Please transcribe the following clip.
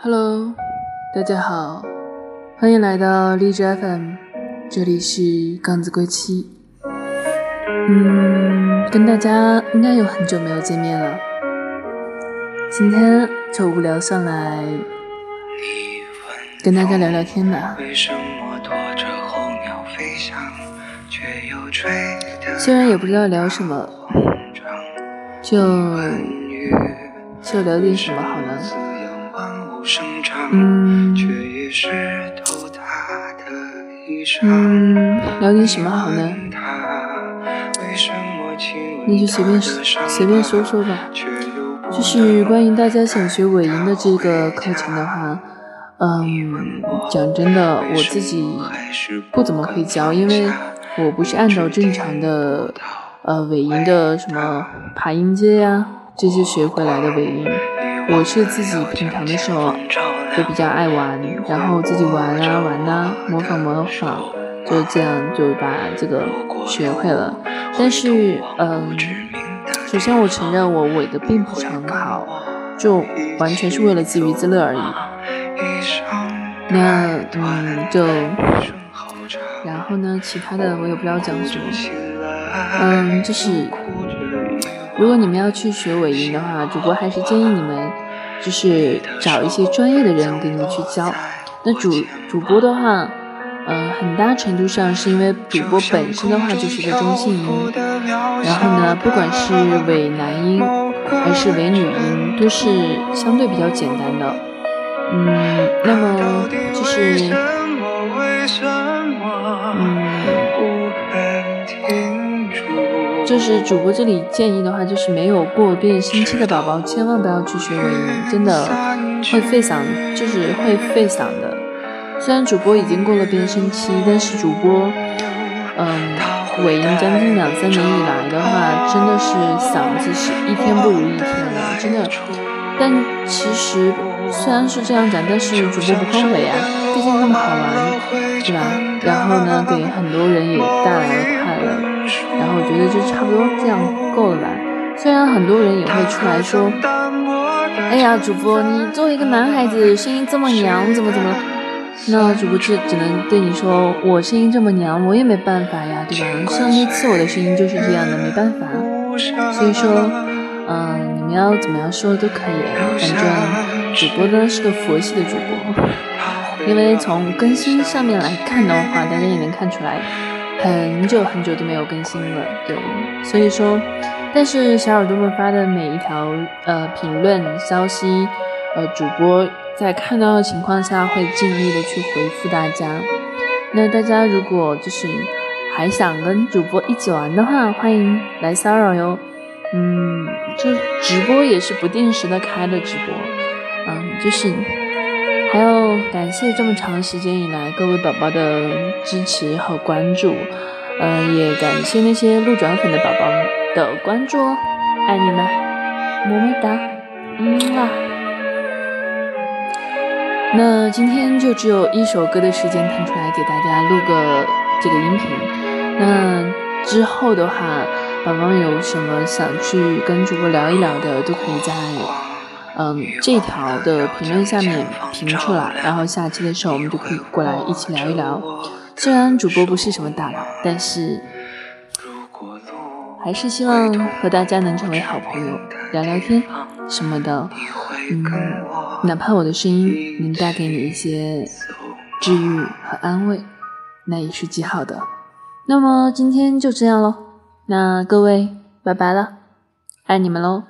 Hello，大家好，欢迎来到荔枝 FM，这里是杠子归期。嗯，跟大家应该有很久没有见面了，今天就无聊上来跟大家聊聊天吧。虽然也不知道聊什么，就就聊点什么好呢？嗯嗯，聊点什么好呢？那就随便随便说说吧。就是关于大家想学尾音的这个课程的话，嗯，讲真的，我自己不怎么会教，因为我不是按照正常的呃尾音的什么爬音阶呀这些学回来的尾音，我是自己平常的时候。就比较爱玩，然后自己玩啊玩啊，模仿模仿，就这样就把这个学会了。但是，嗯，首先我承认我尾的并不是很好，就完全是为了自娱自乐而已。那，嗯，就，然后呢，其他的我也不知道讲什么。嗯，就是，如果你们要去学尾音的话，主播还是建议你们。就是找一些专业的人给你去教。那主主播的话，嗯，很大程度上是因为主播本身的话就是个中性音，然后呢，不管是伪男音还是伪女音，都是相对比较简单的。嗯，那么就是，嗯。就是主播这里建议的话，就是没有过变声期的宝宝，千万不要去学尾音，真的会废嗓，就是会废嗓的。虽然主播已经过了变声期，但是主播，嗯，尾音将近两三年以来的话，真的是嗓子是一天不如一天的，真的。但其实虽然是这样讲，但是主播不后悔呀，毕竟那么好玩，对吧？然后呢，给很多人也带来了快乐。我觉得就差不多这样够了吧。虽然很多人也会出来说：“哎呀，主播，你作为一个男孩子，声音这么娘，怎么怎么？”那主播只只能对你说：“我声音这么娘，我也没办法呀，对吧？上帝赐我的声音就是这样的，没办法。所以说，嗯，你们要怎么样说都可以。反正主播呢是个佛系的主播，因为从更新上面来看的话，大家也能看出来。”很久很久都没有更新了，对，所以说，但是小耳朵们发的每一条呃评论消息，呃，主播在看到的情况下会尽力的去回复大家。那大家如果就是还想跟主播一起玩的话，欢迎来骚扰哟。嗯，就直播也是不定时的开的直播，嗯，就是。还要感谢这么长时间以来各位宝宝的支持和关注，嗯，也感谢那些路转粉的宝宝的关注哦，爱你们，么么哒，嗯啊。那今天就只有一首歌的时间腾出来给大家录个这个音频，那之后的话，宝宝们有什么想去跟主播聊一聊的，都可以在。嗯，这条的评论下面评出来，然后下期的时候我们就可以过来一起聊一聊。虽然主播不是什么大佬，但是还是希望和大家能成为好朋友，聊聊天什么的。嗯，哪怕我的声音能带给你一些治愈和安慰，那也是极好的。那么今天就这样喽，那各位拜拜了，爱你们喽。